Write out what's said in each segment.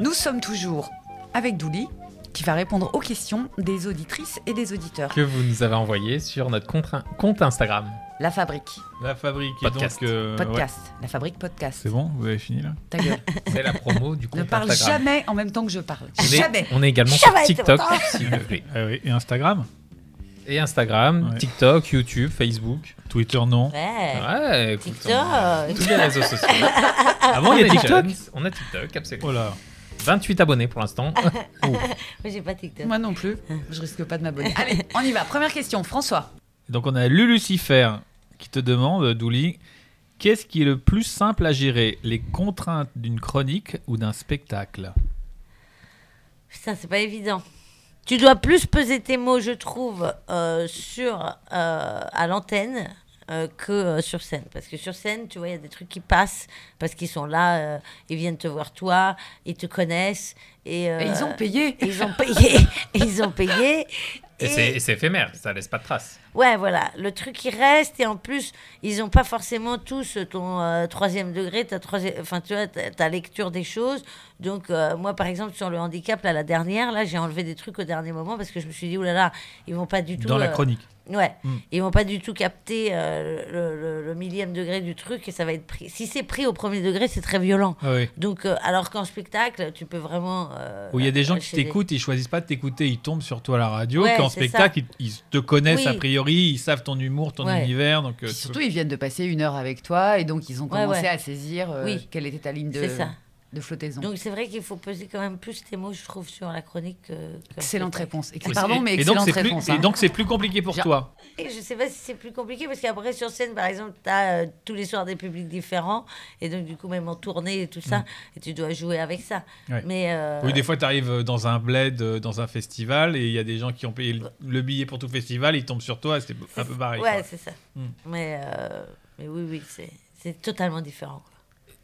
Nous sommes toujours avec Douli, qui va répondre aux questions des auditrices et des auditeurs. que vous nous avez envoyé sur notre compte, compte Instagram. La fabrique, La fabrique et Podcast. donc. euh, ouais. podcast. La fabrique podcast. C'est bon, vous avez fini là? Ta gueule. C'est la promo du compte ne parle Instagram. jamais en même temps que je parle. On est, Jamais. on est également sur TikTok si vous voulez. Ah oui, Et Instagram? Et Instagram, Ouais. TikTok, YouTube, Facebook. Twitter, non. Ouais. Ouais, écoute, TikTok. on a tous les réseaux sociaux. Avant, il y a TikTok? On a TikTok, absolument. Oh là. 28 abonnés pour l'instant. Moi, j'ai pas TikTok. Moi non plus. Je risque pas de m'abonner. Allez, on y va. Première question. François. Donc on a Lulucifer qui te demande, Douli, qu'est-ce qui est le plus simple à gérer? Les contraintes d'une chronique ou d'un spectacle? Putain, c'est pas évident. Tu dois plus peser tes mots, je trouve, euh, sur euh, à l'antenne euh, que euh, sur scène. Parce que sur scène, tu vois, il y a des trucs qui passent parce qu'ils sont là, euh, ils viennent te voir toi, ils te connaissent. Et, Et ils ont payé. Ils ont payé. ils ont payé. Et c'est et c'est éphémère, ça laisse pas de traces. Ouais, voilà, le truc qui reste, et en plus, ils n'ont pas forcément tous ton euh, troisième degré, ta, troisième, enfin, tu vois, ta, ta lecture des choses. Donc, euh, moi, par exemple, sur le handicap, là, la dernière, là, j'ai enlevé des trucs au dernier moment parce que je me suis dit, oulala, là là, ils vont pas du tout. Dans la euh, chronique. Ouais, Mm. ils vont pas du tout capter euh, le, le- le millième degré du truc et ça va être pris. Si c'est pris au premier degré, c'est très violent. Ah oui. Donc, euh, alors qu'en spectacle, tu peux vraiment. euh, Où il y a des gens qui t'écoutent, ils choisissent pas de t'écouter, ils tombent sur toi à la radio. Ouais, c'est spectacle, ils, ils te connaissent Oui. a priori, ils savent ton humour, ton Ouais. univers. Donc, euh, surtout, peux- ils viennent de passer une heure avec toi et donc ils ont Ouais, commencé ouais. à saisir euh, Oui. quelle était ta ligne de, C'est ça. De flottaison. Donc, c'est vrai qu'il faut peser quand même plus tes mots, je trouve, sur la chronique. que- que Excellente réponse. Pardon, et- mais excellente c'est plus, réponse. Et donc c'est plus compliqué pour Genre- toi. Et je sais pas si c'est plus compliqué parce qu'après sur scène par exemple tu as tous les soirs des publics différents et donc du coup même en tournée et tout ça et tu dois jouer avec ça. Mm. Ouais. Mais euh, Oui, des fois, tu arrives dans un bled, euh, dans un festival, et il y a des gens qui ont payé le- le billet pour tout festival, ils tombent sur toi, c'est un peu pareil. Ouais, c'est ça. Mm. Mais euh, mais oui oui, c'est c'est totalement différent.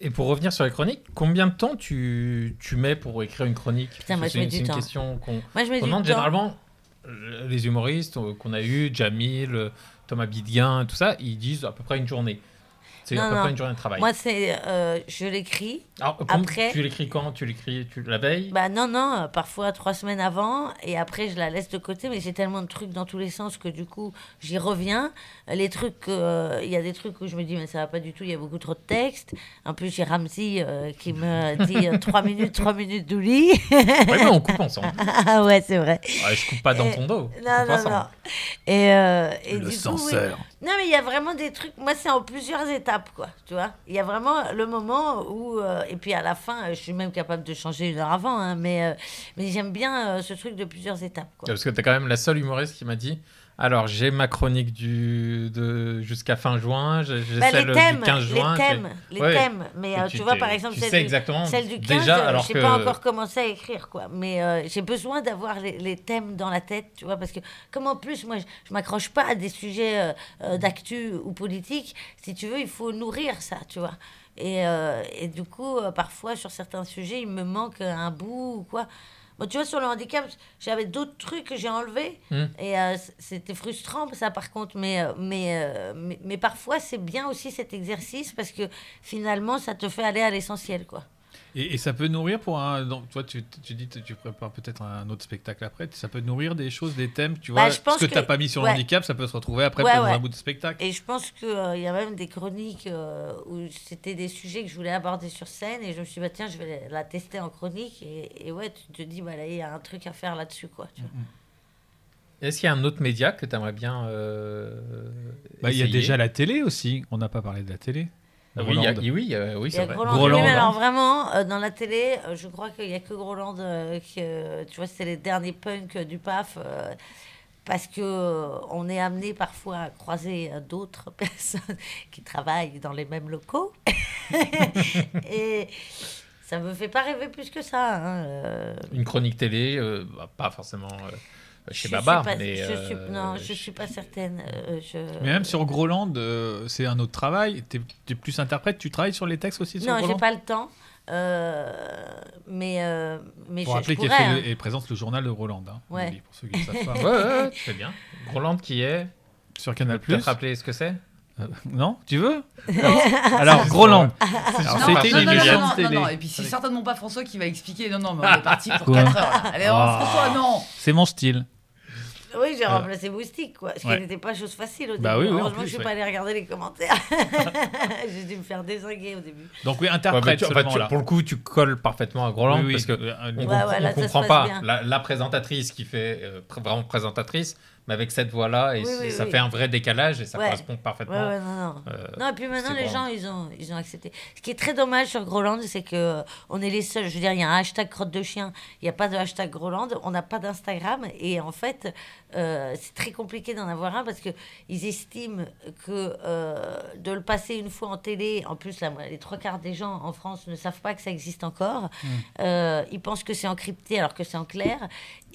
Et pour revenir sur les chroniques, combien de temps tu, tu mets pour écrire une chronique? Putain, Parce moi, que je mets c'est du une, temps. une question qu'on du demande généralement. euh, Les humoristes euh, qu'on a eu, Jamil, euh, Thomas Bidguin, tout ça, ils disent à peu près une journée. C'est à peu non. près une journée de travail. Moi c'est euh, je l'écris. Alors, après- tu l'écris quand? Tu l'écris tu, la veille? Bah non non, euh, parfois trois semaines avant et après je la laisse de côté mais j'ai tellement de trucs dans tous les sens que du coup j'y reviens. Les trucs euh, il y a des trucs où je me dis mais ça va pas du tout, il y a beaucoup trop de texte. En plus j'ai Ramsey euh, qui me dit trois minutes, trois minutes d'ouli. Oui, mais on coupe ensemble. ah ouais, c'est vrai. Ouais, je coupe pas dans Et- ton dos. on Non, non, ensemble. non. Et, euh, et Le du coup, oui. censeur. Non, mais il y a vraiment des trucs. Moi, c'est en plusieurs étapes, quoi. Tu vois Il y a vraiment le moment où. euh, et puis à la fin, euh, je suis même capable de changer une heure avant. hein, mais euh, mais j'aime bien ce truc de plusieurs étapes, quoi. Parce que t'es quand même la seule humoriste qui m'a dit Alors, j'ai ma chronique du, de, jusqu'à fin juin. J'ai Bah, celle les thèmes, du 15 juin. les thèmes, les Ouais. thèmes. Mais euh, tu tu vois, par exemple, tu celle, sais du, exactement celle du 15, déjà, euh, alors j'ai que- pas encore commencé à écrire, quoi. Mais euh, j'ai besoin d'avoir les, les thèmes dans la tête, tu vois, parce que comme en plus, moi, je, je m'accroche pas à des sujets euh, d'actu ou politique, si tu veux, il faut nourrir ça, tu vois. Et, et du coup, parfois, sur certains sujets, il me manque un bout ou quoi. Bon, tu vois, sur le handicap, j'avais d'autres trucs que j'ai enlevés. Hmm. Et euh, c'était frustrant, ça, par contre. Mais, euh, mais, euh, mais, mais parfois, c'est bien aussi cet exercice parce que finalement, ça te fait aller à l'essentiel, quoi. Et, et ça peut nourrir pour un. Donc, toi, tu, tu dis que tu prépares peut-être un autre spectacle après. Ça peut nourrir des choses, des thèmes, tu Bah, vois. je pense ce que, que- tu n'as pas mis sur ouais. le handicap, ça peut se retrouver après Ouais, ouais. un bout de spectacle. Et je pense qu'il y a même des chroniques euh, où c'était des sujets que je voulais aborder sur scène. Et je me suis dit, bah, tiens, je vais la tester en chronique. Et, et ouais, tu te dis, bah, là, il y a un truc à faire là-dessus, quoi. tu vois. Est-ce qu'il y a un autre média que tu aimerais bien. euh, Bah, Il y a déjà la télé aussi. On n'a pas parlé de la télé. Oui, il y a- oui, euh, oui Il y c'est a vrai. Groland. Groland, Oui, mais alors vraiment, euh, dans la télé, euh, je crois qu'il n'y a que Groland, euh, qui, euh, tu vois, c'est les derniers punks euh, du PAF. euh, parce que on est amené parfois à croiser d'autres personnes qui travaillent dans les mêmes locaux. Et ça me fait pas rêver plus que ça. hein. Une chronique télé, euh, bah, pas forcément euh, chez Je Babar, pas- mais. je euh, suis, non, je suis pas certaine. euh, je... Mais même sur Groland, euh, c'est un autre travail. Tu es, plus interprète. Tu travailles sur les textes aussi sur Non, j'ai Groland? pas le temps. euh, mais euh, mais Pour je, rappeler je qu'elle hein. présente le journal de Groland. Hein, Ouais. Pour ceux qui ne savent pas. Ouais, ouais, ouais, tu fais bien. Groland qui est. Sur Tu Canal+. peux peut-être rappeler ce que c'est? Euh, non, tu veux Alors, Groland. C'était non, une non, émission non, non, non, Et puis c'est certainement pas François qui va expliquer. Non, non, mais on est parti pour Quoi 4 heures. Allez, oh, Ah. François, non. C'est mon style. Oui, j'ai remplacé Moustique, quoi. Ce ouais. qui n'était pas chose facile au Bah début. oui, oui, en Heureusement que plus, je ne suis ouais. pas allé regarder les commentaires. j'ai dû me faire désinguer au début. Donc, oui, Ouais, bah, interprète tu- enfin, seulement tu- là. Pour le coup, tu colles parfaitement à Groland Oui, oui. parce que Euh, on, ouais, ouais, là, on comprend pas la, la présentatrice qui fait euh, vraiment présentatrice, mais avec cette voix-là, et Oui, c'est- oui, ça oui. fait un vrai décalage et ça Ouais. correspond parfaitement. ouais, non, non. euh, non, et puis maintenant, les gens, ils ont, ils ont accepté. Ce qui est très dommage sur Groland, c'est que euh, on est les seuls. Je veux dire, il y a un hashtag crotte de chien, il n'y a pas de hashtag Groland, on n'a pas d'Instagram. Et en fait, euh, c'est très compliqué d'en avoir un parce qu'ils estiment que euh, de le passer une fois en télé, en plus, les trois quarts des gens en France ne savent pas que ça existe encore. Euh, ils pensent que c'est encrypté alors que c'est en clair.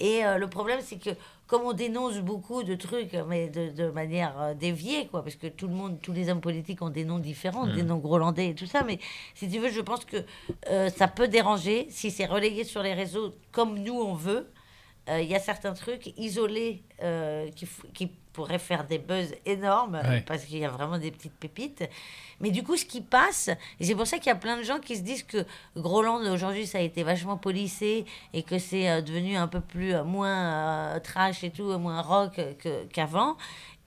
Et le problème, c'est que comme on dénonce beaucoup de trucs, mais de, de manière euh, déviée, quoi, parce que tout le monde, tous les hommes politiques ont des noms différents, des noms grolandais et tout ça, mais si tu veux, je pense que euh, ça peut déranger si c'est relayé sur les réseaux comme nous on veut. Euh, Il y a certains trucs isolés euh, qui, qui pourraient faire des buzz énormes Ouais. parce qu'il y a vraiment des petites pépites. Mais du coup, ce qui passe, et c'est pour ça qu'il y a plein de gens qui se disent que Groland aujourd'hui ça a été vachement policé et que c'est euh, devenu un peu plus euh, moins euh, trash et tout, moins rock qu'avant.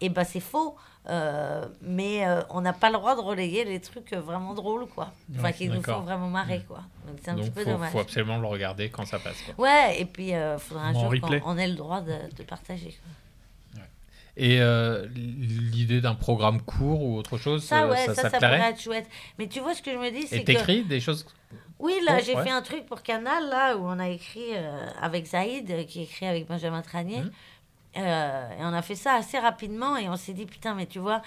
Et ben c'est faux. Euh, mais euh, on n'a pas le droit de relayer les trucs vraiment drôles, quoi. Enfin, Ouais, qui nous font vraiment marrer, quoi. Donc c'est un Donc, petit peu faut, dommage. faut absolument le regarder quand ça passe. quoi. Ouais, et puis il faudra un En jour qu'on on ait le droit de, de partager. quoi. Et euh, l'idée d'un programme court ou autre chose, Ça, euh, ouais, ça, ça, pourrait être chouette. Mais tu vois, ce que je me dis, c'est Et que... t'écris des choses Oui, là, Oh, j'ai ouais. fait un truc pour Canal, là, où on a écrit euh, avec Zaïd, euh, qui écrit avec Benjamin Tranier. Euh, et on a fait ça assez rapidement, et on s'est dit, putain, mais tu vois,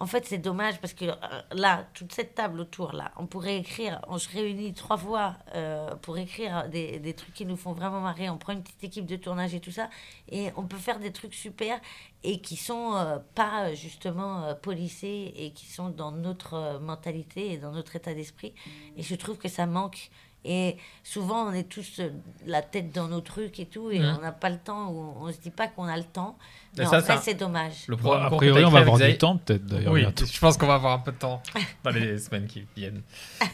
en fait, c'est dommage, parce que euh, là, toute cette table autour, là, on pourrait écrire, on se réunit trois fois euh, pour écrire des, des trucs qui nous font vraiment marrer. On prend une petite équipe de tournage et tout ça, et on peut faire des trucs super, et qui sont euh, pas, justement, policés, et qui sont dans notre mentalité et dans notre état d'esprit. Et je trouve que ça manque. Et souvent, on est tous euh, la tête dans nos trucs et tout, et Mhm. on n'a pas le temps, ou on se dit pas qu'on a le temps. Mais ça, en ça- fait, c'est dommage. Le a priori, on va avoir du temps, peut-être, d'ailleurs. Oui, bientôt. je pense qu'on va avoir un peu de temps dans les semaines qui viennent.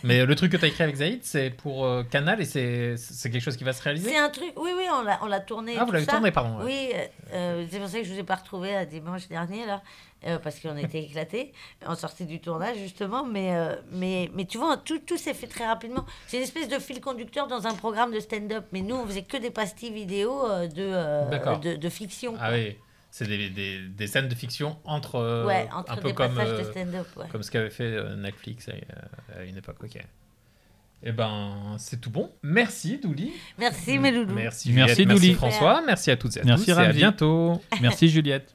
Mais le truc que tu as écrit avec Zaïd, c'est pour euh, Canal et c'est c'est quelque chose qui va se réaliser? C'est un truc, oui, oui, on l'a, on l'a tourné. Ah, vous l'avez ça. tourné, pardon, ouais. Oui, euh, c'est pour ça que je ne vous ai pas retrouvé à dimanche dernier, là, euh, parce qu'on était éclatés, en sortie du tournage, justement. Mais, euh, mais, mais tu vois, tout, tout s'est fait très rapidement. C'est une espèce de fil conducteur dans un programme de stand-up. Mais nous, on faisait que des pastilles vidéo euh, de, euh, de, de fiction. Ah oui, c'est des, des, des scènes de fiction entre, euh, ouais, entre un peu des comme, passages de stand-up. Ouais. comme ce qu'avait fait Netflix à, à une époque. Ok. Eh ben, c'est tout bon. Merci, Douli. Merci, mes loulous. Merci, Juliette, merci Douli. François. Merci à toutes et à Merci, tous. À bientôt. Merci, Juliette.